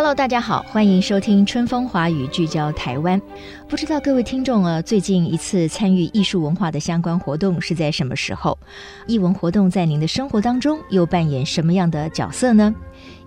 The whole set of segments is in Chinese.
Hello，大家好，欢迎收听《春风华语》，聚焦台湾。不知道各位听众啊，最近一次参与艺术文化的相关活动是在什么时候？艺文活动在您的生活当中又扮演什么样的角色呢？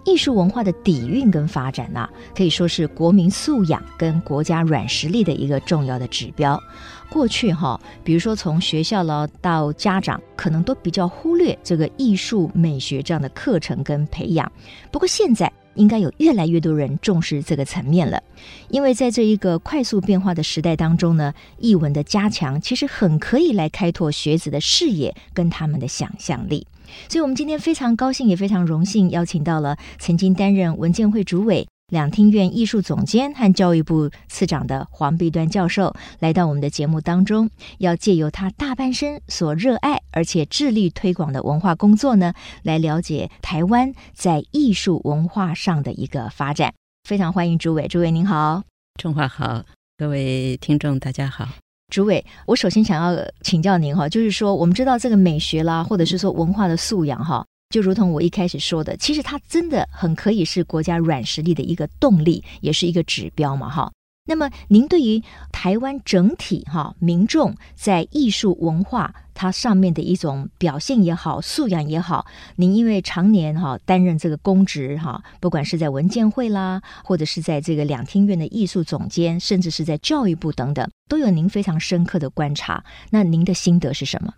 艺术文化的底蕴跟发展呐、可以说是国民素养跟国家软实力的一个重要的指标。过去哈，比如说从学校了到家长，可能都比较忽略这个艺术美学这样的课程跟培养。不过现在，应该有越来越多人重视这个层面了，因为在这一个快速变化的时代当中呢，译文的加强其实很可以来开拓学子的视野跟他们的想象力。所以，我们今天非常高兴，也非常荣幸邀请到了曾经担任文建会主委。两厅院艺术总监和教育部次长的黄碧端教授来到我们的节目当中，要借由他大半生所热爱而且致力推广的文化工作呢，来了解台湾在艺术文化上的一个发展。非常欢迎主委，主委您好，中华好，各位听众大家好。主委，我首先想要请教您哈，就是说我们知道这个美学啦，或者是说文化的素养哈。就如同我一开始说的，其实它真的很可以是国家软实力的一个动力，也是一个指标嘛，哈。那么，您对于台湾整体哈民众在艺术文化它上面的一种表现也好、素养也好，您因为常年哈担任这个公职哈，不管是在文建会啦，或者是在这个两厅院的艺术总监，甚至是在教育部等等，都有您非常深刻的观察。那您的心得是什么？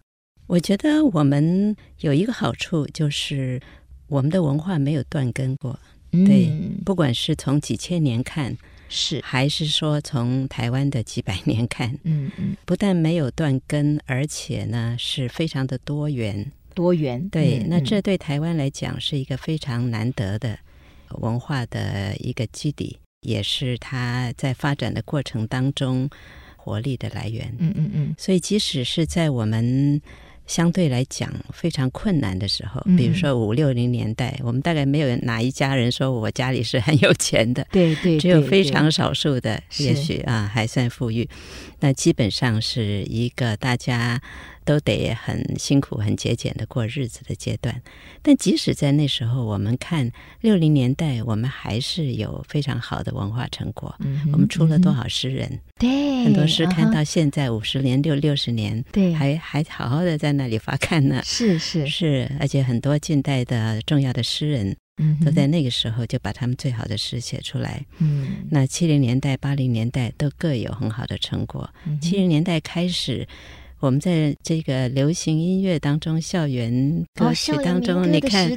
我觉得我们有一个好处，就是我们的文化没有断根过。嗯、对，不管是从几千年看，是还是说从台湾的几百年看，嗯嗯，不但没有断根，而且呢是非常的多元。多元，对，嗯、那这对台湾来讲是一个非常难得的文化的一个基底，也是它在发展的过程当中活力的来源。嗯嗯嗯，所以即使是在我们相对来讲非常困难的时候，比如说五六零年代，嗯、我们大概没有哪一家人说我家里是很有钱的，对 对，只有非常少数的，也许啊还算富裕，那基本上是一个大家。都得很辛苦、很节俭的过日子的阶段，但即使在那时候，我们看六零年代，我们还是有非常好的文化成果。嗯、我们出了多少诗人？对、嗯，很多诗看到现在五十年、六六十年，对，还还好好的在那里发刊呢。是是是，而且很多近代的重要的诗人，嗯，都在那个时候就把他们最好的诗写出来。嗯，那七零年代、八零年代都各有很好的成果。七零、年代开始。我们在这个流行音乐当中，校园歌曲当中，哦、你看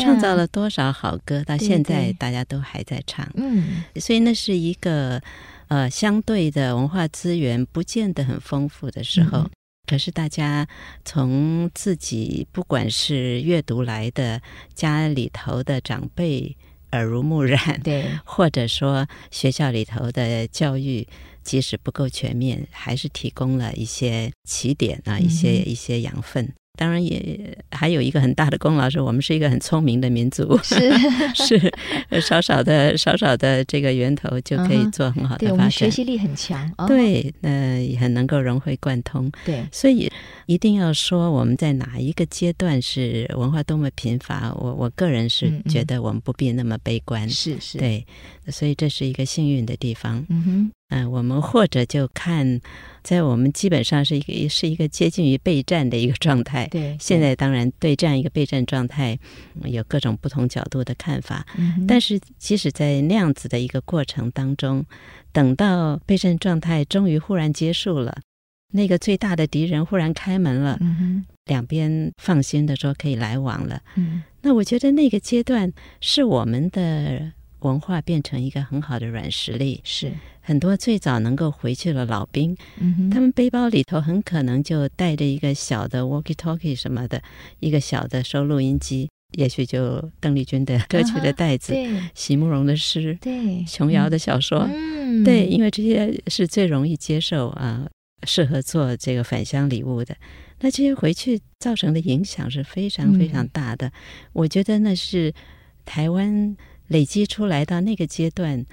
创造了多少好歌，到现在大家都还在唱。嗯，所以那是一个呃相对的文化资源不见得很丰富的时候，嗯、可是大家从自己不管是阅读来的，家里头的长辈耳濡目染，对，或者说学校里头的教育。即使不够全面，还是提供了一些起点啊，一些一些养分。当然也还有一个很大的功劳，是我们是一个很聪明的民族，是 是少少的少少的这个源头就可以做很好的发展。对，我们学习力很强，哦、对，那也很能够融会贯通。对，所以一定要说我们在哪一个阶段是文化多么贫乏，我我个人是觉得我们不必那么悲观。是是，对，所以这是一个幸运的地方。嗯哼。嗯，我们或者就看，在我们基本上是一个是一个接近于备战的一个状态。对，现在当然对这样一个备战状态有各种不同角度的看法。嗯。但是即使在那样子的一个过程当中，等到备战状态终于忽然结束了，那个最大的敌人忽然开门了，嗯，两边放心的说可以来往了。嗯，那我觉得那个阶段是我们的。文化变成一个很好的软实力，是。很多最早能够回去的老兵，嗯、他们背包里头很可能就带着一个小的 walkie-talkie 什么的，一个小的收录音机，也许就邓丽君的歌曲的袋子，席慕容的诗，对，琼瑶的小说，嗯、对，因为这些是最容易接受啊。适合做这个返乡礼物的。那这些回去造成的影响是非常非常大的。嗯、我觉得那是台湾累积出来到那个阶段。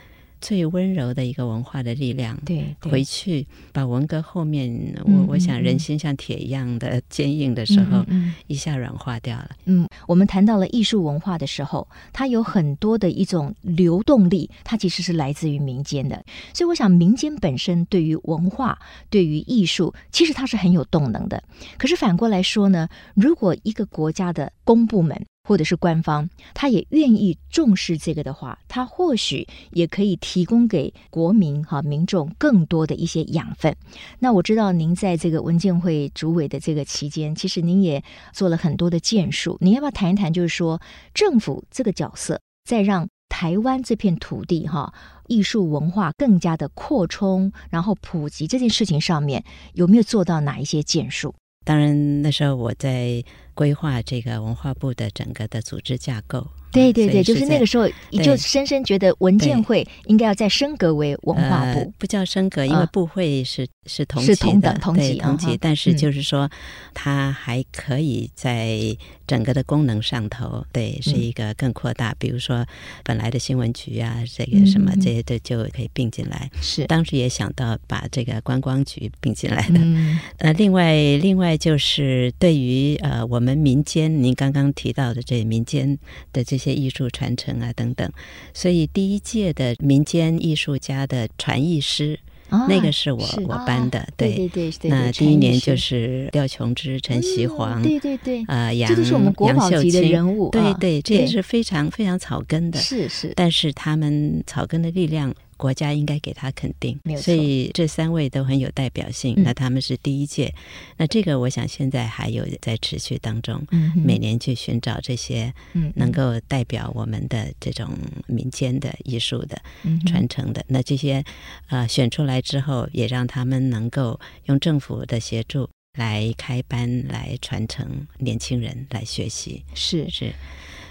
最温柔的一个文化的力量，对，对回去把文革后面，我、嗯、我想人心像铁一样的坚硬的时候，嗯嗯、一下软化掉了。嗯，我们谈到了艺术文化的时候，它有很多的一种流动力，它其实是来自于民间的。所以，我想民间本身对于文化、对于艺术，其实它是很有动能的。可是反过来说呢，如果一个国家的公部门，或者是官方，他也愿意重视这个的话，他或许也可以提供给国民哈民众更多的一些养分。那我知道您在这个文建会主委的这个期间，其实您也做了很多的建树。你要不要谈一谈？就是说政府这个角色，在让台湾这片土地哈艺术文化更加的扩充，然后普及这件事情上面，有没有做到哪一些建树？当然，那时候我在规划这个文化部的整个的组织架构。对对对，就是那个时候，你就深深觉得文建会应该要再升格为文化部，呃、不叫升格，因为部会是、呃、是同级是同等同级同级，但是就是说，它还可以在整个的功能上头，对，是一个更扩大。嗯、比如说，本来的新闻局啊，这个什么、嗯、这些都就可以并进来。是，当时也想到把这个观光局并进来的。嗯、呃，另外另外就是对于呃我们民间，您刚刚提到的这民间的这。些艺术传承啊等等，所以第一届的民间艺术家的传艺师，哦、那个是我是我班的，对对对。那第一年就是廖琼枝、陈锡煌，对对对，啊杨这是我们国宝级的人物，对对，这也是非常非常草根的，是是。但是他们草根的力量。国家应该给他肯定。所以这三位都很有代表性。嗯、那他们是第一届，那这个我想现在还有在持续当中，嗯、每年去寻找这些能够代表我们的这种民间的艺术的传承的。嗯、那这些呃选出来之后，也让他们能够用政府的协助来开班来传承年轻人来学习，是是。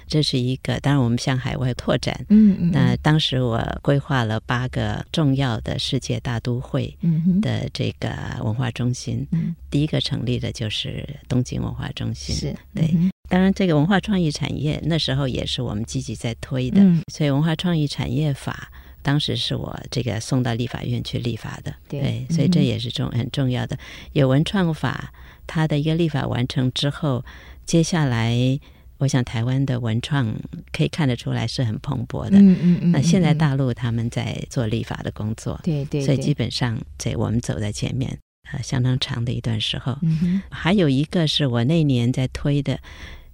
这是一个，当然我们向海外拓展。嗯嗯。那当时我规划了八个重要的世界大都会的这个文化中心。嗯。第一个成立的就是东京文化中心。是。对。当然，这个文化创意产业那时候也是我们积极在推的。嗯。所以，文化创意产业法当时是我这个送到立法院去立法的。对。所以这也是重很重要的。有文创法，它的一个立法完成之后，接下来。我想台湾的文创可以看得出来是很蓬勃的。嗯嗯嗯。那现在大陆他们在做立法的工作。对对。所以基本上在我们走在前面，呃，相当长的一段时候。嗯。还有一个是我那年在推的，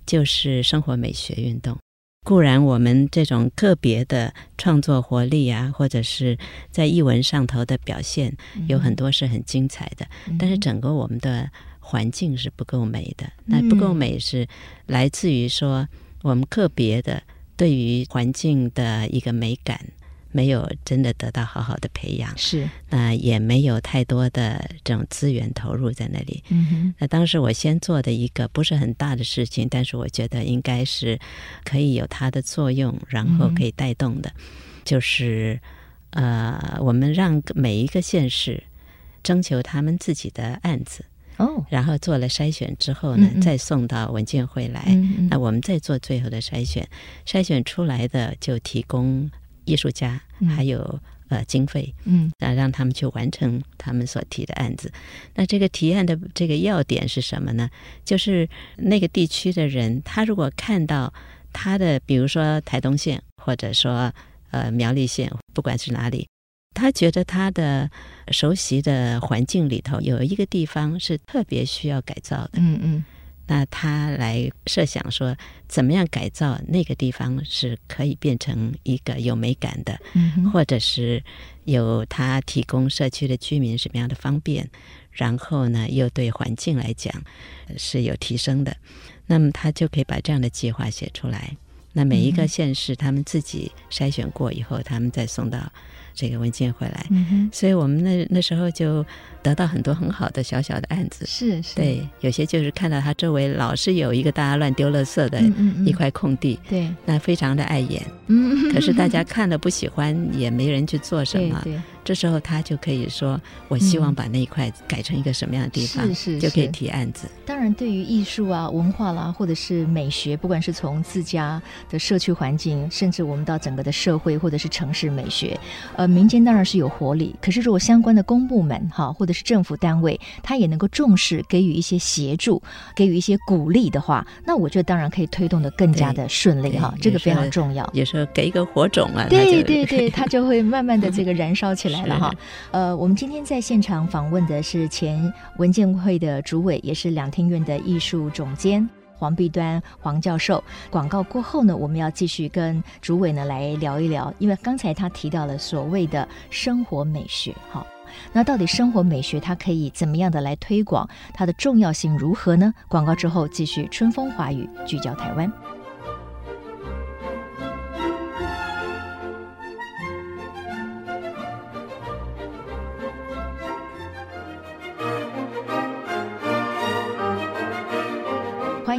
就是生活美学运动。固然我们这种个别的创作活力啊，或者是在译文上头的表现，有很多是很精彩的，但是整个我们的。环境是不够美的，那不够美是来自于说我们个别的对于环境的一个美感没有真的得到好好的培养，是。那也没有太多的这种资源投入在那里。嗯哼，那当时我先做的一个不是很大的事情，但是我觉得应该是可以有它的作用，然后可以带动的，就是呃，我们让每一个县市征求他们自己的案子。哦，然后做了筛选之后呢，嗯嗯再送到文件会来。嗯嗯那我们再做最后的筛选，筛选出来的就提供艺术家还有、嗯、呃经费，嗯，让让他们去完成他们所提的案子。那这个提案的这个要点是什么呢？就是那个地区的人，他如果看到他的，比如说台东县，或者说呃苗栗县，不管是哪里。他觉得他的熟悉的环境里头有一个地方是特别需要改造的，嗯嗯，那他来设想说，怎么样改造那个地方是可以变成一个有美感的，嗯，或者是有他提供社区的居民什么样的方便，然后呢又对环境来讲是有提升的，那么他就可以把这样的计划写出来。那每一个县市他们自己筛选过以后，他们再送到。这个文件回来，嗯、所以我们那那时候就得到很多很好的小小的案子。是是，对，有些就是看到他周围老是有一个大家乱丢垃圾的一块空地，嗯嗯嗯对，那非常的碍眼。嗯，可是大家看了不喜欢，也没人去做什么。对，对这时候他就可以说：“我希望把那一块改成一个什么样的地方？”是是，就可以提案子。当然，对于艺术啊、文化啦，或者是美学，不管是从自家的社区环境，甚至我们到整个的社会或者是城市美学，呃，民间当然是有活力。可是，如果相关的公部门哈，或者是政府单位，他也能够重视，给予一些协助，给予一些鼓励的话，那我觉得当然可以推动的更加的顺利哈。这个非常重要。有时候给一个火种啊，对对对，它就会慢慢的这个燃烧起来了哈。呃，我们今天在现场访问的是前文建会的主委，也是两厅院的艺术总监黄碧端黄教授。广告过后呢，我们要继续跟主委呢来聊一聊，因为刚才他提到了所谓的生活美学哈。那到底生活美学它可以怎么样的来推广？它的重要性如何呢？广告之后继续春风华语，聚焦台湾。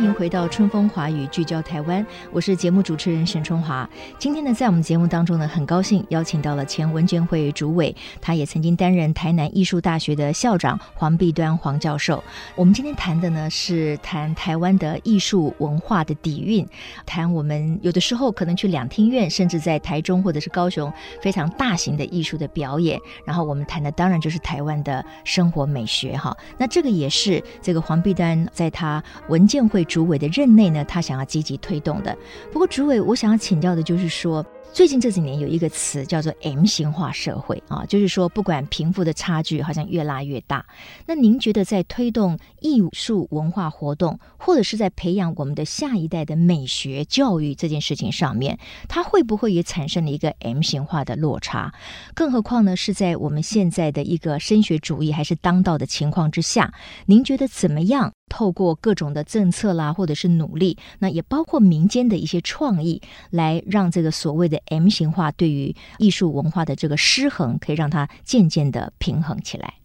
迎回到春风华语，聚焦台湾。我是节目主持人沈春华。今天呢，在我们节目当中呢，很高兴邀请到了前文建会主委，他也曾经担任台南艺术大学的校长黄碧端黄教授。我们今天谈的呢，是谈台湾的艺术文化的底蕴，谈我们有的时候可能去两厅院，甚至在台中或者是高雄非常大型的艺术的表演。然后我们谈的当然就是台湾的生活美学哈。那这个也是这个黄碧端在他文建会。主委的任内呢，他想要积极推动的。不过，主委，我想要请教的就是说，最近这几年有一个词叫做 M 型化社会啊，就是说不管贫富的差距好像越拉越大。那您觉得在推动艺术文化活动，或者是在培养我们的下一代的美学教育这件事情上面，它会不会也产生了一个 M 型化的落差？更何况呢，是在我们现在的一个升学主义还是当道的情况之下，您觉得怎么样？透过各种的政策啦，或者是努力，那也包括民间的一些创意，来让这个所谓的 M 型化对于艺术文化的这个失衡，可以让它渐渐的平衡起来。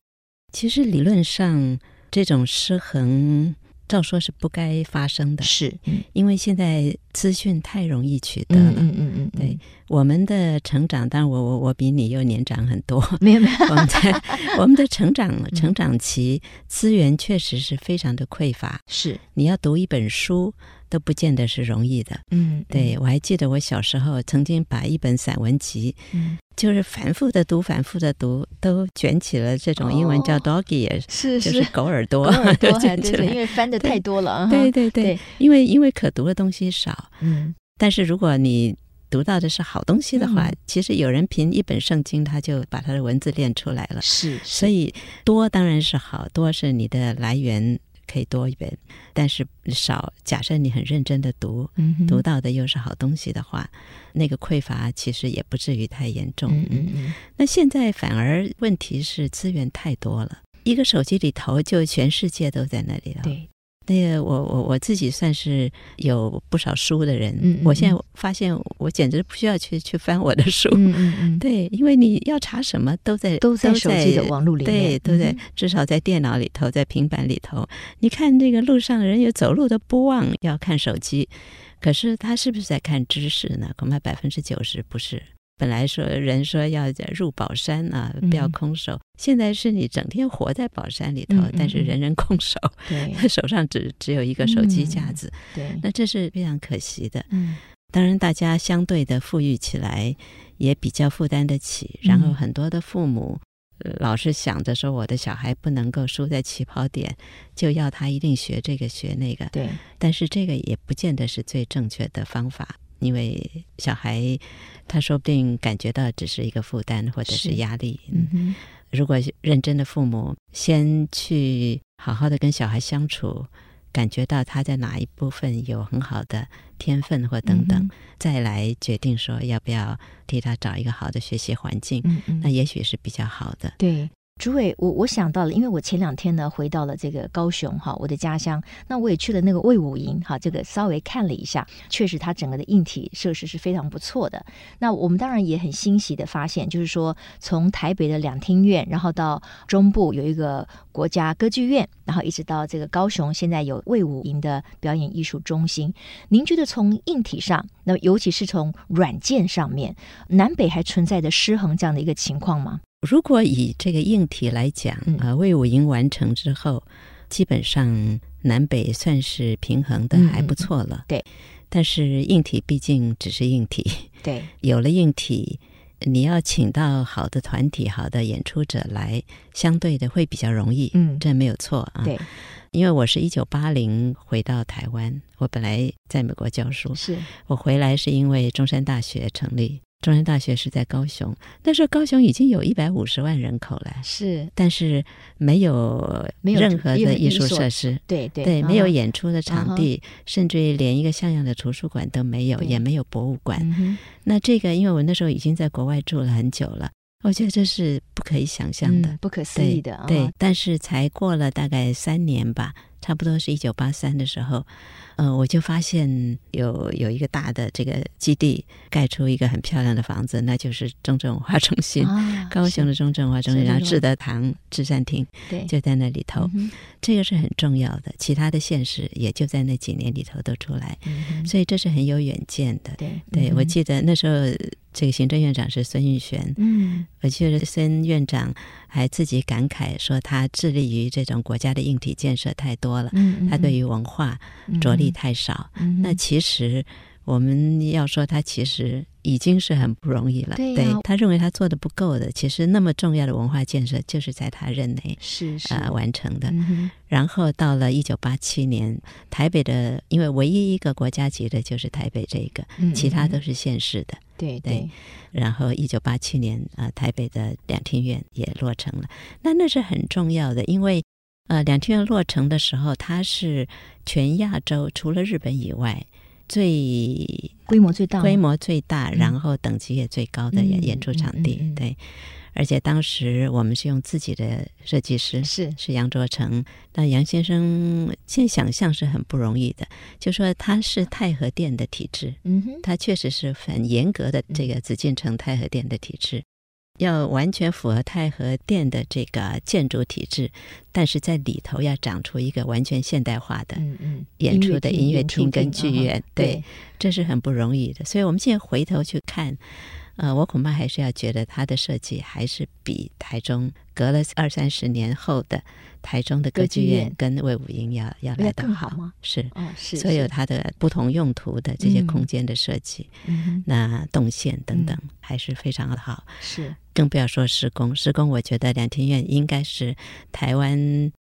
其实理论上，这种失衡。照说是不该发生的，是，因为现在资讯太容易取得了。嗯嗯嗯，对，我们的成长，当然我我我比你又年长很多。没有没有，我们在我们的成长 成长期，资源确实是非常的匮乏。是，你要读一本书。都不见得是容易的，嗯，对，我还记得我小时候曾经把一本散文集，嗯，就是反复的读，反复的读，都卷起了这种英文叫 dog-ear，是是，就是狗耳朵，狗耳朵，对对，因为翻的太多了，对对对，因为因为可读的东西少，嗯，但是如果你读到的是好东西的话，其实有人凭一本圣经，他就把他的文字练出来了，是，所以多当然是好，多是你的来源。可以多一本，但是少。假设你很认真的读，嗯、读到的又是好东西的话，那个匮乏其实也不至于太严重。嗯。那现在反而问题是资源太多了，一个手机里头就全世界都在那里了。对。那个我我我自己算是有不少书的人，嗯嗯嗯，我现在发现我简直不需要去去翻我的书，嗯嗯嗯，对，因为你要查什么都在都在手机的网络里面，对，都在、嗯、至少在电脑里头，在平板里头。你看那个路上的人有走路都不忘要看手机，可是他是不是在看知识呢？恐怕百分之九十不是。本来说人说要入宝山啊，不要空手。嗯、现在是你整天活在宝山里头，但是人人空手，对，手上只只有一个手机架子，嗯、对，那这是非常可惜的。嗯，当然大家相对的富裕起来也比较负担得起，然后很多的父母、嗯、老是想着说，我的小孩不能够输在起跑点，就要他一定学这个学那个，对，但是这个也不见得是最正确的方法。因为小孩，他说不定感觉到只是一个负担或者是压力。嗯，如果认真的父母先去好好的跟小孩相处，感觉到他在哪一部分有很好的天分或等等，嗯、再来决定说要不要替他找一个好的学习环境，嗯嗯，那也许是比较好的。对。主委，我我想到了，因为我前两天呢回到了这个高雄哈，我的家乡，那我也去了那个魏武营哈，这个稍微看了一下，确实它整个的硬体设施是非常不错的。那我们当然也很欣喜的发现，就是说从台北的两厅院，然后到中部有一个国家歌剧院，然后一直到这个高雄，现在有魏武营的表演艺术中心。您觉得从硬体上，那尤其是从软件上面，南北还存在着失衡这样的一个情况吗？如果以这个硬体来讲，啊、呃，魏武营完成之后，基本上南北算是平衡的，还不错了。嗯、对，但是硬体毕竟只是硬体。对，有了硬体，你要请到好的团体、好的演出者来，相对的会比较容易。嗯，这没有错啊。对，因为我是一九八零回到台湾，我本来在美国教书，是我回来是因为中山大学成立。中山大学是在高雄，那时候高雄已经有一百五十万人口了，是，但是没有任何的艺术设施，对对对，没有演出的场地，甚至于连一个像样的图书馆都没有，也没有博物馆。那这个，因为我那时候已经在国外住了很久了，我觉得这是不可以想象的，不可思议的。对，但是才过了大概三年吧。差不多是一九八三的时候，呃，我就发现有有一个大的这个基地盖出一个很漂亮的房子，那就是中正文化中心，啊、高雄的中正文化中心，然后志德堂、至善厅，对，就在那里头，嗯、这个是很重要的。其他的县市也就在那几年里头都出来，嗯、所以这是很有远见的。对，对、嗯、我记得那时候。这个行政院长是孙运璇，嗯，我记得孙院长还自己感慨说，他致力于这种国家的硬体建设太多了，嗯，他对于文化着力太少。嗯，那其实我们要说，他其实已经是很不容易了。对，他认为他做的不够的，其实那么重要的文化建设就是在他任内是是呃完成的。然后到了一九八七年，台北的因为唯一一个国家级的就是台北这个，其他都是县市的。对对，然后一九八七年啊、呃，台北的两厅院也落成了。那那是很重要的，因为呃，两厅院落成的时候，它是全亚洲除了日本以外最规模最大、规模最大，然后等级也最高的演演出场地。对。而且当时我们是用自己的设计师，是是杨卓成。那杨先生现想象是很不容易的，就说他是太和殿的体制，嗯哼，他确实是很严格的这个紫禁城太和殿的体制，要完全符合太和殿的这个建筑体制，但是在里头要长出一个完全现代化的演出的音乐厅跟剧院，对，这是很不容易的。所以我们现在回头去看。呃，我恐怕还是要觉得它的设计还是比台中隔了二三十年后的台中的歌剧院跟魏武英要要来得好吗？是，哦，是，所有它的不同用途的这些空间的设计，嗯，那动线等等还是非常的好，是。更不要说施工，施工我觉得两厅院应该是台湾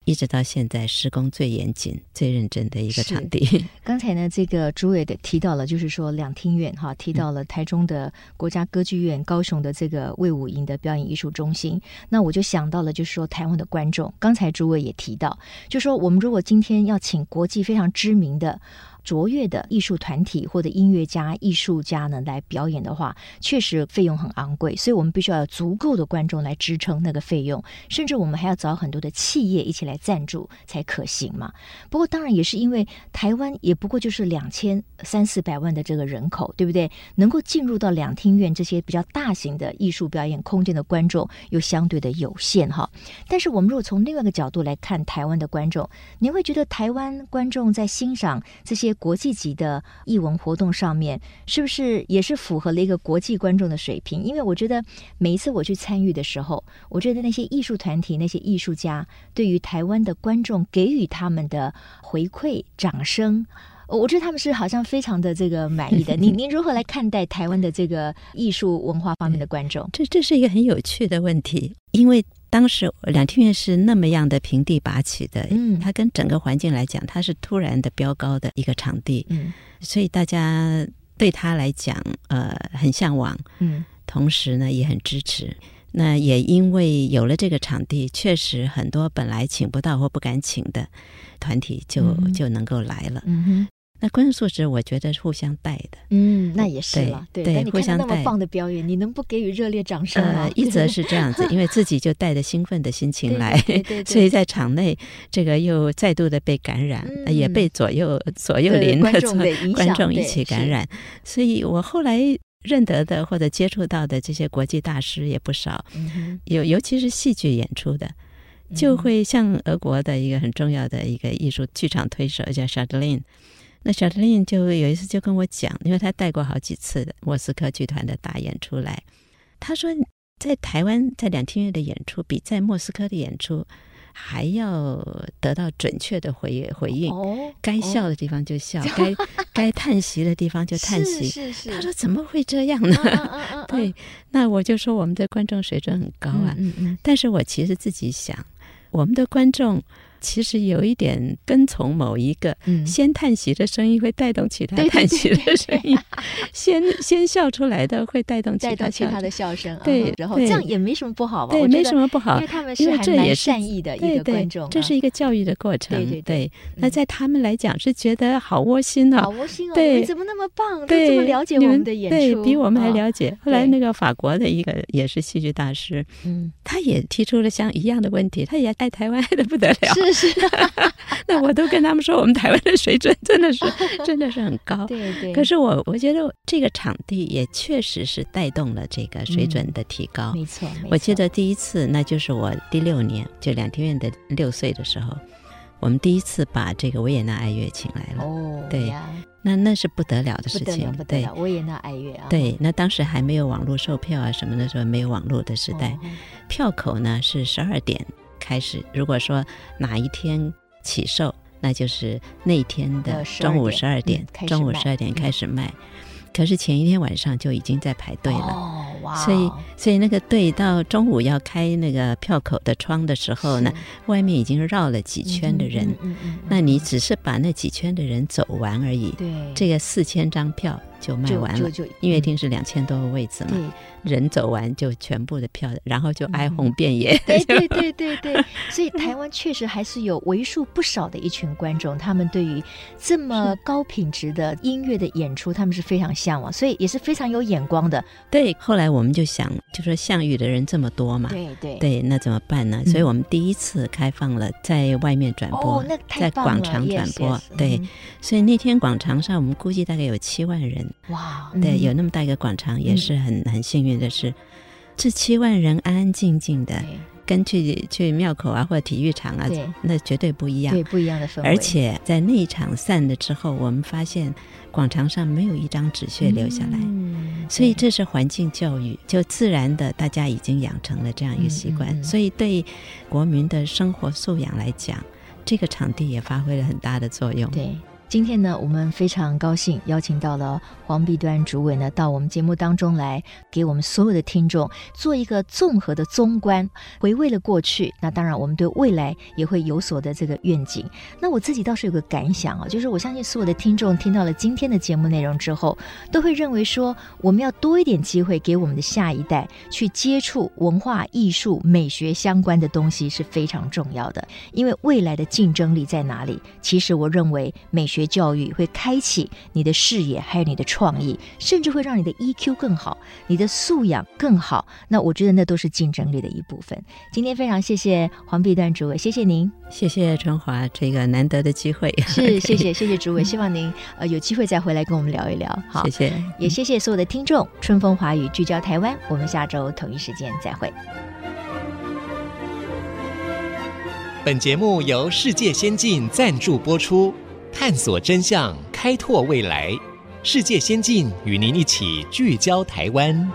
一直到现在施工最严谨、最认真的一个场地。刚才呢，这个诸位的提到了，就是说两厅院哈，提到了台中的国家歌剧院、高雄的这个魏武营的表演艺术中心。那我就想到了，就是说台湾的观众，刚才诸位也提到，就说我们如果今天要请国际非常知名的。卓越的艺术团体或者音乐家、艺术家呢来表演的话，确实费用很昂贵，所以我们必须要有足够的观众来支撑那个费用，甚至我们还要找很多的企业一起来赞助才可行嘛。不过当然也是因为台湾也不过就是两千三四百万的这个人口，对不对？能够进入到两厅院这些比较大型的艺术表演空间的观众又相对的有限哈。但是我们如果从另外一个角度来看台湾的观众，你会觉得台湾观众在欣赏这些国际级的艺文活动上面，是不是也是符合了一个国际观众的水平？因为我觉得每一次我去参与的时候，我觉得那些艺术团体、那些艺术家对于台湾的观众给予他们的回馈、掌声，我觉得他们是好像非常的这个满意的。您您如何来看待台湾的这个艺术文化方面的观众？这这是一个很有趣的问题，因为。当时两厅院是那么样的平地拔起的，嗯，它跟整个环境来讲，它是突然的飙高的一个场地，嗯，所以大家对他来讲，呃，很向往，嗯，同时呢也很支持。那也因为有了这个场地，确实很多本来请不到或不敢请的团体就、嗯、就能够来了。那观众素质，我觉得是互相带的。嗯，那也是了。对，对，互相带。那么棒的表演，你能不给予热烈掌声吗？呃，一则是这样子，因为自己就带着兴奋的心情来，所以在场内这个又再度的被感染，嗯、也被左右左右邻的观众一起感染。所以我后来认得的或者接触到的这些国际大师也不少，有、嗯、尤其是戏剧演出的，就会像俄国的一个很重要的一个艺术剧场推手叫 Shardlin 那小特林就有一次就跟我讲，因为他带过好几次的莫斯科剧团的大演出来，他说：“在台湾在两厅院的演出，比在莫斯科的演出还要得到准确的回回应。哦，该笑的地方就笑，该该叹息的地方就叹息。是是是。他说：“怎么会这样呢？”啊啊啊啊、对，那我就说我们的观众水准很高啊。嗯嗯嗯。但是我其实自己想，我们的观众。其实有一点跟从某一个先叹息的声音，会带动其他叹息的声音；先先笑出来的会带动其他其他的笑声。对，然后这样也没什么不好吧？对，没什么不好，因为他们是还蛮善意的一个观众。这是一个教育的过程。对对对。那在他们来讲是觉得好窝心哦，好窝心哦！对，怎么那么棒？都这么了解我们的演出，对，比我们还了解。后来那个法国的一个也是戏剧大师，嗯，他也提出了像一样的问题，他也爱台湾爱的不得了。是。是，那我都跟他们说，我们台湾的水准真的是真的是很高。对对。可是我我觉得这个场地也确实是带动了这个水准的提高。没错。我记得第一次，那就是我第六年，就两天院的六岁的时候，我们第一次把这个维也纳爱乐请来了。哦。对呀。那那是不得了的事情。不得了，维也纳爱乐啊。对，那当时还没有网络售票啊什么的时候，没有网络的时代，票口呢是十二点。开始，如果说哪一天起售，那就是那天的中午十二点，中午十二点开始卖。可是前一天晚上就已经在排队了，哦哇，所以所以那个队到中午要开那个票口的窗的时候呢，外面已经绕了几圈的人，嗯嗯嗯嗯，那你只是把那几圈的人走完而已，对，这个四千张票就卖完了，音乐厅是两千多个位置嘛。人走完就全部的票，然后就哀鸿遍野。对对对对对，所以台湾确实还是有为数不少的一群观众，他们对于这么高品质的音乐的演出，他们是非常向往，所以也是非常有眼光的。对，后来我们就想，就说项羽的人这么多嘛，对对对，那怎么办呢？所以我们第一次开放了在外面转播，在广场转播。对，所以那天广场上我们估计大概有七万人。哇，对，有那么大一个广场，也是很很幸运。的是，这七万人安安静静的，跟去去庙口啊或者体育场啊，那绝对不一样，对，不一样的氛围。而且在那一场散了之后，我们发现广场上没有一张纸屑留下来，嗯，所以这是环境教育，就自然的大家已经养成了这样一个习惯，嗯嗯，所以对国民的生活素养来讲，这个场地也发挥了很大的作用。对。今天呢，我们非常高兴邀请到了黄碧端主委呢，到我们节目当中来，给我们所有的听众做一个综合的综观，回味了过去。那当然，我们对未来也会有所的这个愿景。那我自己倒是有个感想啊，就是我相信所有的听众听到了今天的节目内容之后，都会认为说，我们要多一点机会给我们的下一代去接触文化艺术、美学相关的东西是非常重要的。因为未来的竞争力在哪里？其实我认为美学。教育会开启你的视野，还有你的创意，甚至会让你的 EQ 更好，你的素养更好。那我觉得那都是竞争力的一部分。今天非常谢谢黄碧端主委，谢谢您，谢谢春华这个难得的机会。是，谢谢谢谢主委，希望您呃有机会再回来跟我们聊一聊。好，谢谢，也谢谢所有的听众。春风华语聚焦台湾，我们下周同一时间再会。本节目由世界先进赞助播出。探索真相，开拓未来。世界先进与您一起聚焦台湾。